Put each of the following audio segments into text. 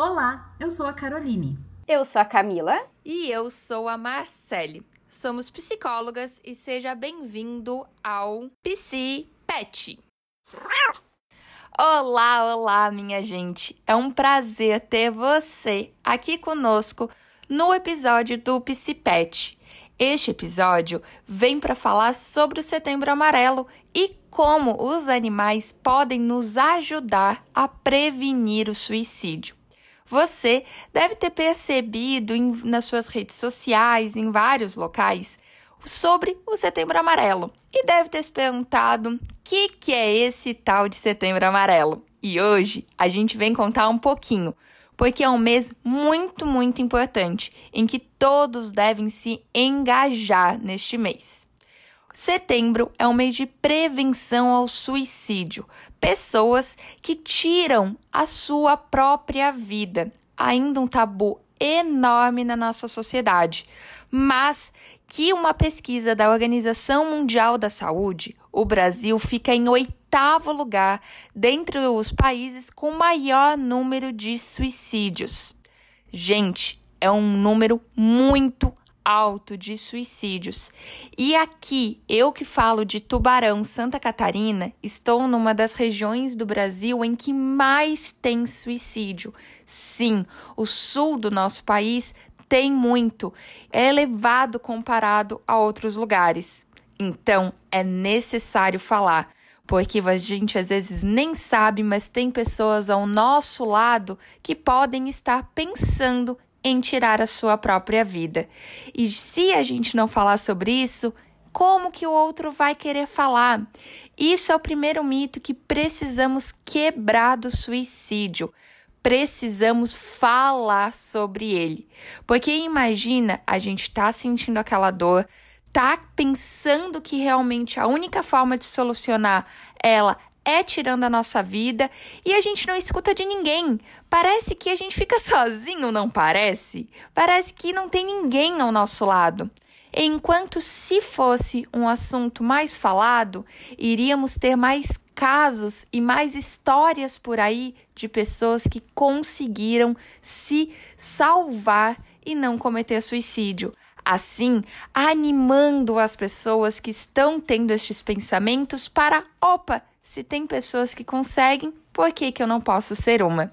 Olá, eu sou a Caroline. Eu sou a Camila. E eu sou a Marcele. Somos psicólogas e seja bem-vindo ao Psi Pet. Olá, olá, minha gente. É um prazer ter você aqui conosco no episódio do Psi Pet. Este episódio vem para falar sobre o Setembro Amarelo e como os animais podem nos ajudar a prevenir o suicídio. Você deve ter percebido em, nas suas redes sociais, em vários locais, sobre o Setembro Amarelo e deve ter se perguntado o que, que é esse tal de Setembro Amarelo. E hoje a gente vem contar um pouquinho, porque é um mês muito, muito importante em que todos devem se engajar neste mês. Setembro é um mês de prevenção ao suicídio. Pessoas que tiram a sua própria vida. Ainda um tabu enorme na nossa sociedade. Mas que uma pesquisa da Organização Mundial da Saúde, o Brasil fica em oitavo lugar dentre os países com maior número de suicídios. Gente, é um número muito alto de suicídios. E aqui, eu que falo de Tubarão, Santa Catarina, estou numa das regiões do Brasil em que mais tem suicídio. Sim, o sul do nosso país tem muito, é elevado comparado a outros lugares. Então, é necessário falar porque a gente às vezes nem sabe, mas tem pessoas ao nosso lado que podem estar pensando em tirar a sua própria vida. E se a gente não falar sobre isso, como que o outro vai querer falar? Isso é o primeiro mito que precisamos quebrar do suicídio. Precisamos falar sobre ele. Porque imagina a gente tá sentindo aquela dor, tá pensando que realmente a única forma de solucionar ela é tirando a nossa vida e a gente não escuta de ninguém. Parece que a gente fica sozinho, não parece? Parece que não tem ninguém ao nosso lado. Enquanto se fosse um assunto mais falado, iríamos ter mais casos e mais histórias por aí de pessoas que conseguiram se salvar e não cometer suicídio. Assim, animando as pessoas que estão tendo estes pensamentos para, opa, se tem pessoas que conseguem, por que, que eu não posso ser uma?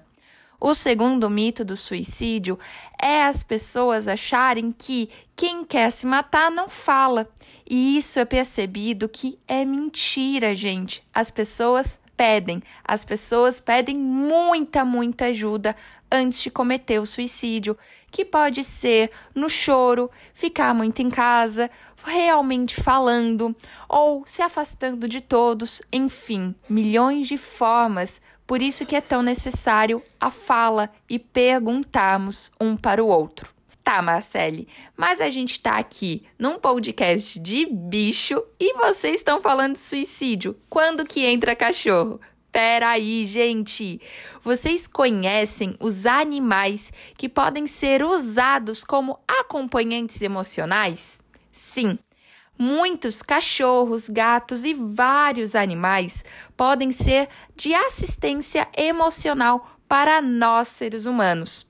O segundo mito do suicídio é as pessoas acharem que quem quer se matar não fala. E isso é percebido que é mentira, gente. As pessoas pedem, as pessoas pedem muita, muita ajuda antes de cometer o suicídio, que pode ser no choro, ficar muito em casa, realmente falando ou se afastando de todos, enfim, milhões de formas. Por isso que é tão necessário a fala e perguntarmos um para o outro. Tá, Marcele, mas a gente tá aqui num podcast de bicho e vocês estão falando de suicídio. Quando que entra cachorro? Peraí, gente! Vocês conhecem os animais que podem ser usados como acompanhantes emocionais? Sim, muitos cachorros, gatos e vários animais podem ser de assistência emocional para nós seres humanos.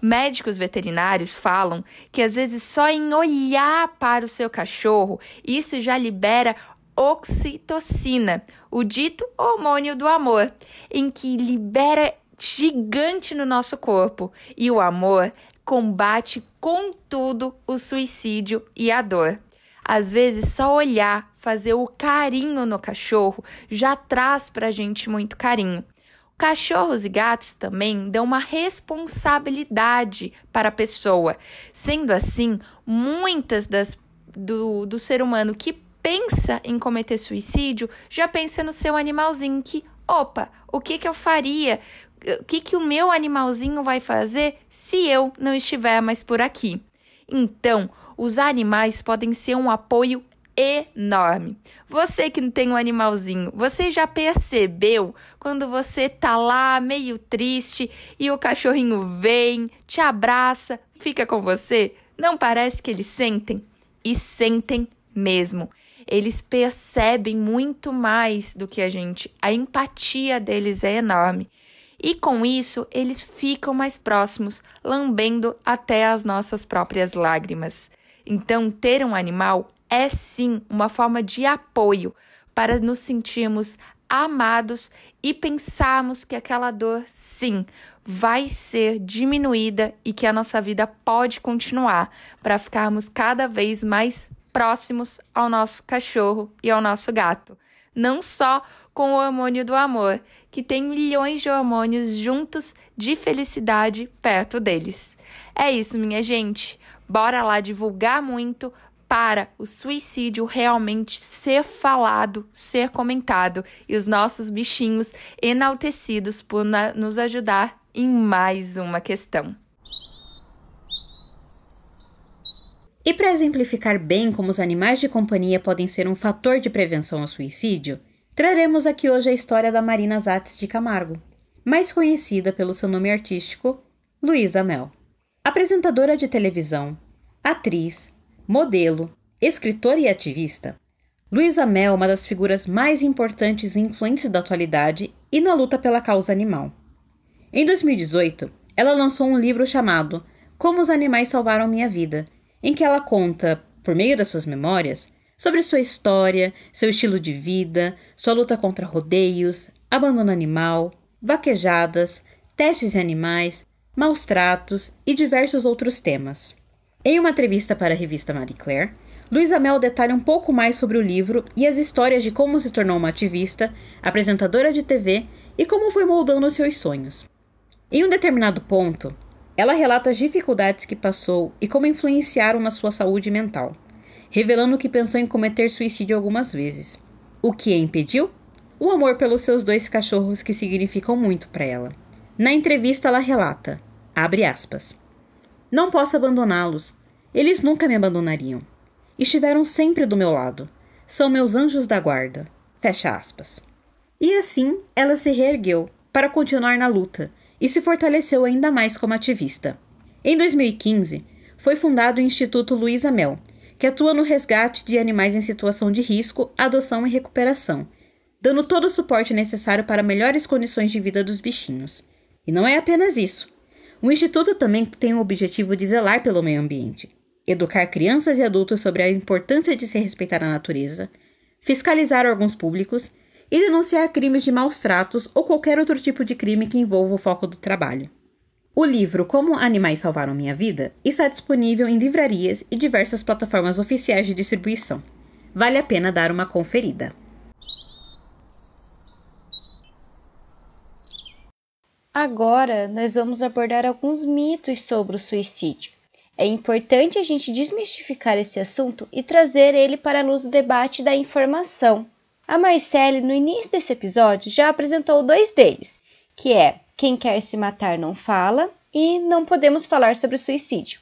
Médicos veterinários falam que às vezes só em olhar para o seu cachorro, isso já libera oxitocina, o dito hormônio do amor, em que libera gigante no nosso corpo e o amor combate com tudo o suicídio e a dor. Às vezes, só olhar, fazer o carinho no cachorro já traz pra gente muito carinho. Cachorros e gatos também dão uma responsabilidade para a pessoa. Sendo assim, muitas das do, do ser humano que pensa em cometer suicídio, já pensa no seu animalzinho que, opa, o que que eu faria? O que que o meu animalzinho vai fazer se eu não estiver mais por aqui? Então, os animais podem ser um apoio enorme. Você que tem um animalzinho, você já percebeu quando você tá lá meio triste e o cachorrinho vem, te abraça, fica com você? Não parece que eles sentem? E sentem mesmo eles percebem muito mais do que a gente. A empatia deles é enorme. E com isso, eles ficam mais próximos, lambendo até as nossas próprias lágrimas. Então, ter um animal é sim uma forma de apoio para nos sentirmos amados e pensarmos que aquela dor, sim, vai ser diminuída e que a nossa vida pode continuar para ficarmos cada vez mais próximos ao nosso cachorro e ao nosso gato. Não só com o hormônio do amor, que tem milhões de hormônios juntos de felicidade perto deles. É isso, minha gente. Bora lá divulgar muito para o suicídio realmente ser falado, ser comentado e os nossos bichinhos enaltecidos por nos ajudar em mais uma questão. E para exemplificar bem como os animais de companhia podem ser um fator de prevenção ao suicídio, traremos aqui hoje a história da Marina Zatz de Camargo, mais conhecida pelo seu nome artístico, Luísa Mel. Apresentadora de televisão, atriz, modelo, escritora e ativista, Luísa Mel é uma das figuras mais importantes e influentes da atualidade e na luta pela causa animal. Em 2018, ela lançou um livro chamado Como os Animais Salvaram Minha Vida, em que ela conta, por meio das suas memórias, sobre sua história, seu estilo de vida, sua luta contra rodeios, abandono animal, vaquejadas, testes em animais, maus tratos e diversos outros temas. Em uma entrevista para a revista Marie Claire, Luísa Mel detalha um pouco mais sobre o livro e as histórias de como se tornou uma ativista, apresentadora de TV e como foi moldando seus sonhos. Em um determinado ponto, ela relata as dificuldades que passou e como influenciaram na sua saúde mental, revelando que pensou em cometer suicídio algumas vezes. O que a impediu? O amor pelos seus dois cachorros que significam muito para ela. Na entrevista ela relata, abre aspas, não posso abandoná-los. Eles nunca me abandonariam. Estiveram sempre do meu lado. São meus anjos da guarda. Fecha aspas. E assim ela se reergueu para continuar na luta e se fortaleceu ainda mais como ativista. Em 2015, foi fundado o Instituto Luísa Mel, que atua no resgate de animais em situação de risco, adoção e recuperação, dando todo o suporte necessário para melhores condições de vida dos bichinhos. E não é apenas isso. O Instituto também tem o objetivo de zelar pelo meio ambiente, educar crianças e adultos sobre a importância de se respeitar a natureza, fiscalizar órgãos públicos e denunciar crimes de maus tratos ou qualquer outro tipo de crime que envolva o foco do trabalho. O livro Como Animais Salvaram Minha Vida está disponível em livrarias e diversas plataformas oficiais de distribuição. Vale a pena dar uma conferida. Agora, nós vamos abordar alguns mitos sobre o suicídio. É importante a gente desmistificar esse assunto e trazer ele para a luz do debate da informação. A Marcele, no início desse episódio, já apresentou dois deles, que é Quem quer se matar não fala e Não podemos falar sobre suicídio.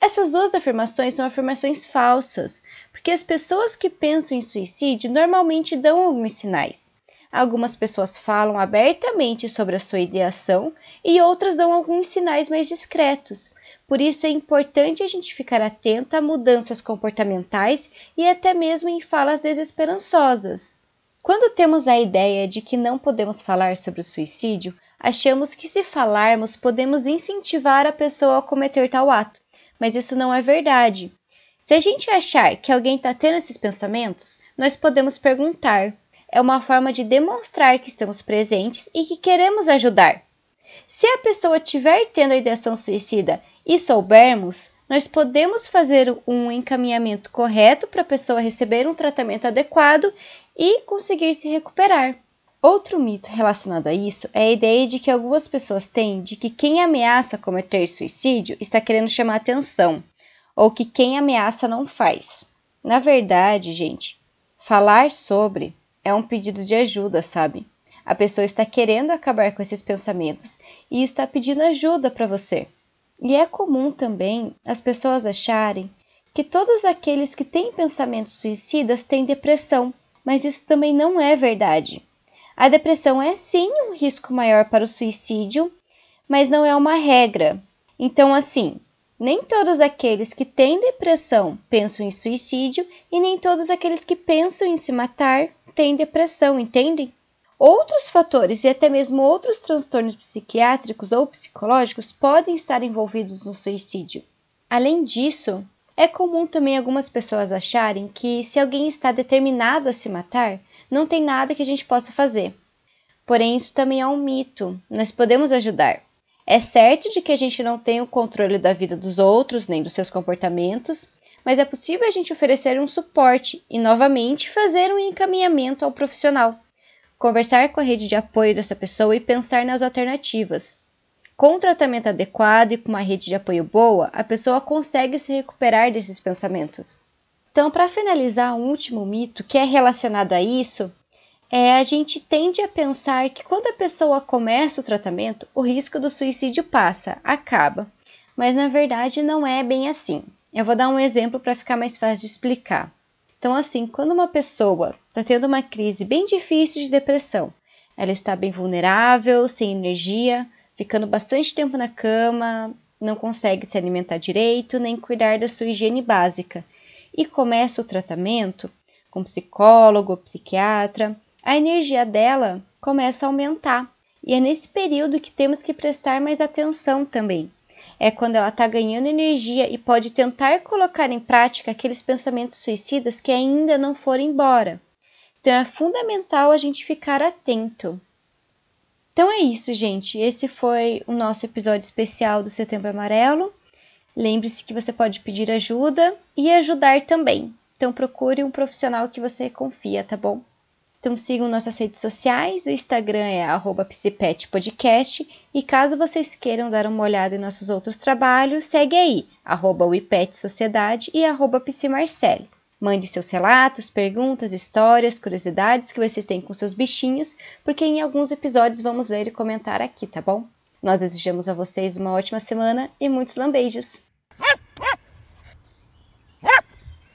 Essas duas afirmações são afirmações falsas, porque as pessoas que pensam em suicídio normalmente dão alguns sinais. Algumas pessoas falam abertamente sobre a sua ideação e outras dão alguns sinais mais discretos. Por isso é importante a gente ficar atento a mudanças comportamentais e até mesmo em falas desesperançosas. Quando temos a ideia de que não podemos falar sobre o suicídio, achamos que se falarmos podemos incentivar a pessoa a cometer tal ato, mas isso não é verdade. Se a gente achar que alguém está tendo esses pensamentos, nós podemos perguntar: é uma forma de demonstrar que estamos presentes e que queremos ajudar. Se a pessoa estiver tendo a ideação suicida e soubermos, nós podemos fazer um encaminhamento correto para a pessoa receber um tratamento adequado e conseguir se recuperar. Outro mito relacionado a isso é a ideia de que algumas pessoas têm de que quem ameaça cometer suicídio está querendo chamar atenção, ou que quem ameaça não faz. Na verdade, gente, falar sobre é um pedido de ajuda, sabe? A pessoa está querendo acabar com esses pensamentos e está pedindo ajuda para você. E é comum também as pessoas acharem que todos aqueles que têm pensamentos suicidas têm depressão, mas isso também não é verdade. A depressão é sim um risco maior para o suicídio, mas não é uma regra. Então, assim, nem todos aqueles que têm depressão pensam em suicídio e nem todos aqueles que pensam em se matar têm depressão, entendem? Outros fatores e até mesmo outros transtornos psiquiátricos ou psicológicos podem estar envolvidos no suicídio. Além disso, é comum também algumas pessoas acharem que se alguém está determinado a se matar, não tem nada que a gente possa fazer. Porém, isso também é um mito. Nós podemos ajudar. É certo de que a gente não tem o controle da vida dos outros, nem dos seus comportamentos, mas é possível a gente oferecer um suporte e, novamente, fazer um encaminhamento ao profissional conversar com a rede de apoio dessa pessoa e pensar nas alternativas. Com um tratamento adequado e com uma rede de apoio boa, a pessoa consegue se recuperar desses pensamentos. Então, para finalizar, um último mito que é relacionado a isso é a gente tende a pensar que quando a pessoa começa o tratamento, o risco do suicídio passa, acaba. Mas na verdade não é bem assim. Eu vou dar um exemplo para ficar mais fácil de explicar. Então, assim, quando uma pessoa está tendo uma crise bem difícil de depressão, ela está bem vulnerável, sem energia, ficando bastante tempo na cama, não consegue se alimentar direito, nem cuidar da sua higiene básica, e começa o tratamento com psicólogo, psiquiatra, a energia dela começa a aumentar. E é nesse período que temos que prestar mais atenção também é quando ela está ganhando energia e pode tentar colocar em prática aqueles pensamentos suicidas que ainda não foram embora. Então é fundamental a gente ficar atento. Então é isso, gente. Esse foi o nosso episódio especial do Setembro Amarelo. Lembre-se que você pode pedir ajuda e ajudar também. Então procure um profissional que você confia, tá bom? Então sigam nossas redes sociais, o Instagram é @psipetpodcast e caso vocês queiram dar uma olhada em nossos outros trabalhos, segue aí, arroba Sociedade e psimarcele. Mande seus relatos, perguntas, histórias, curiosidades que vocês têm com seus bichinhos, porque em alguns episódios vamos ler e comentar aqui, tá bom? Nós desejamos a vocês uma ótima semana e muitos lambeijos!